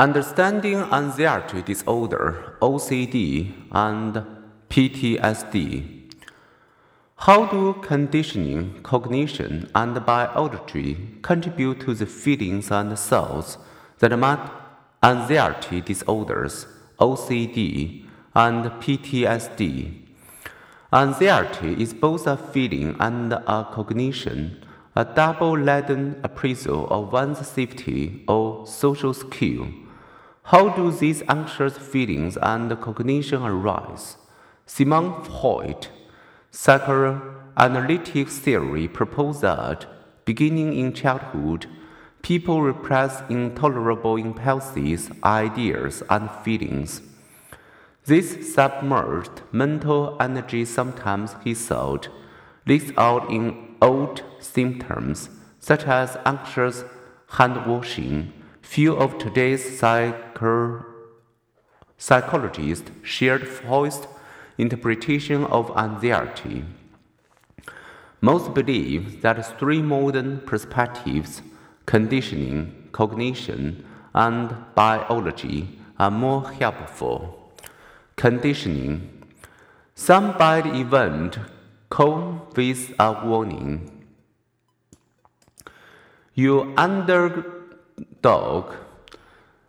Understanding anxiety disorder, OCD, and PTSD. How do conditioning, cognition, and biology contribute to the feelings and thoughts that mark anxiety disorders, OCD, and PTSD? Anxiety is both a feeling and a cognition, a double laden appraisal of one's safety or social skill. How do these anxious feelings and cognition arise? Sigmund Freud, psychoanalytic theory proposed that, beginning in childhood, people repress intolerable impulses, ideas, and feelings. This submerged mental energy sometimes, he thought, leaks out in old symptoms such as anxious hand washing, Few of today's psycho- psychologists shared Freud's interpretation of anxiety. Most believe that three modern perspectives conditioning, cognition, and biology are more helpful. Conditioning some bad event come with a warning. You under dog,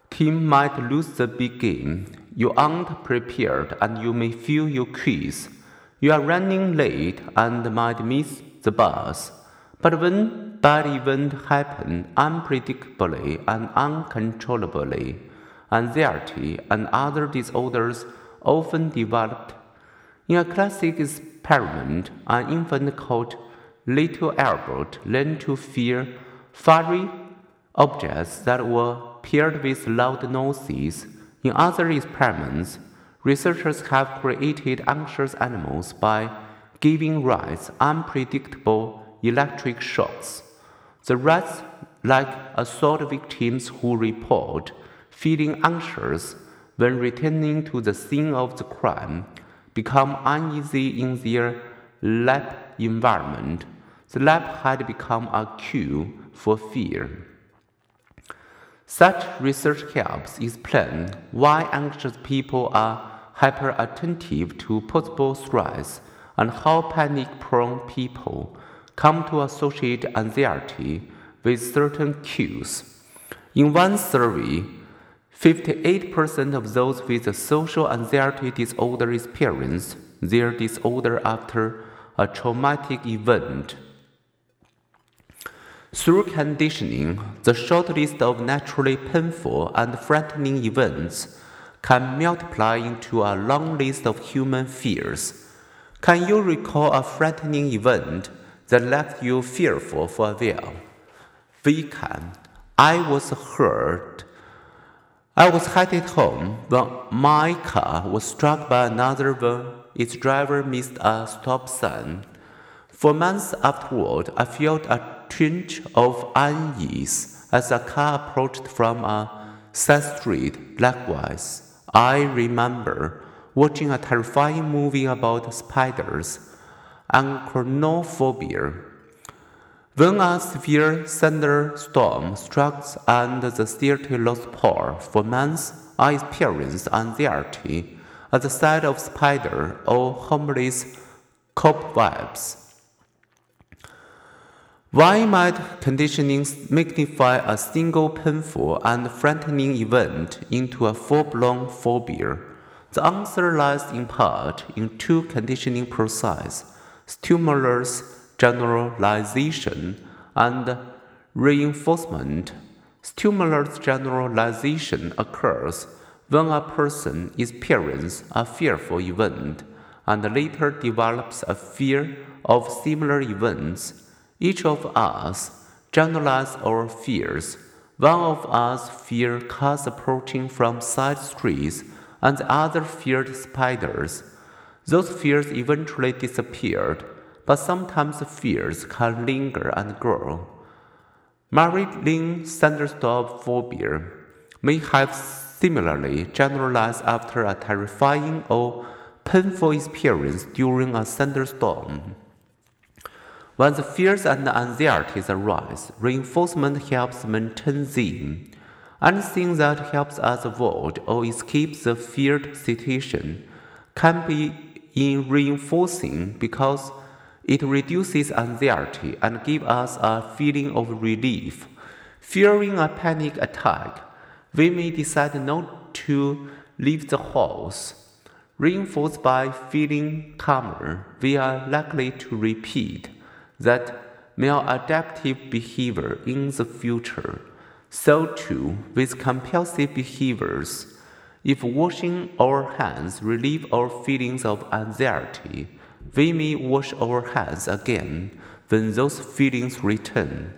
team might lose the big game. You aren't prepared and you may feel your quiz. You are running late and might miss the bus. But when bad events happen unpredictably and uncontrollably, anxiety and other disorders often develop. In a classic experiment, an infant called Little Albert learned to fear furry objects that were paired with loud noises. In other experiments, researchers have created anxious animals by giving rats unpredictable electric shocks. The rats, like assault victims who report feeling anxious when returning to the scene of the crime, become uneasy in their lab environment. The lab had become a cue for fear. Such research helps explain why anxious people are hyperattentive to possible threats and how panic prone people come to associate anxiety with certain cues. In one survey, 58% of those with a social anxiety disorder experience their disorder after a traumatic event through conditioning, the short list of naturally painful and frightening events can multiply into a long list of human fears. Can you recall a frightening event that left you fearful for a while? We can. I was hurt. I was headed home when my car was struck by another when its driver missed a stop sign. For months afterward, I felt a twinge of unease as a car approached from a side street. Likewise, I remember watching a terrifying movie about spiders and Arachnophobia. When a severe thunderstorm struck and the theater lost power for months, I experienced anxiety at the sight of spider or homeless cobwebs. Why might conditioning magnify a single painful and frightening event into a full blown phobia? The answer lies in part in two conditioning processes stimulus generalization and reinforcement. Stimulus generalization occurs when a person experiences a fearful event and later develops a fear of similar events each of us generalize our fears. One of us feared cars approaching from side streets, and the other feared spiders. Those fears eventually disappeared, but sometimes fears can linger and grow. Marilyn thunderstorm phobia may have similarly generalized after a terrifying or painful experience during a thunderstorm. When the fears and anxieties arise, reinforcement helps maintain them. Anything that helps us avoid or escape the feared situation can be in reinforcing because it reduces anxiety and gives us a feeling of relief. Fearing a panic attack, we may decide not to leave the house. Reinforced by feeling calmer, we are likely to repeat that maladaptive behavior in the future. So, too, with compulsive behaviors. If washing our hands relieve our feelings of anxiety, we may wash our hands again when those feelings return.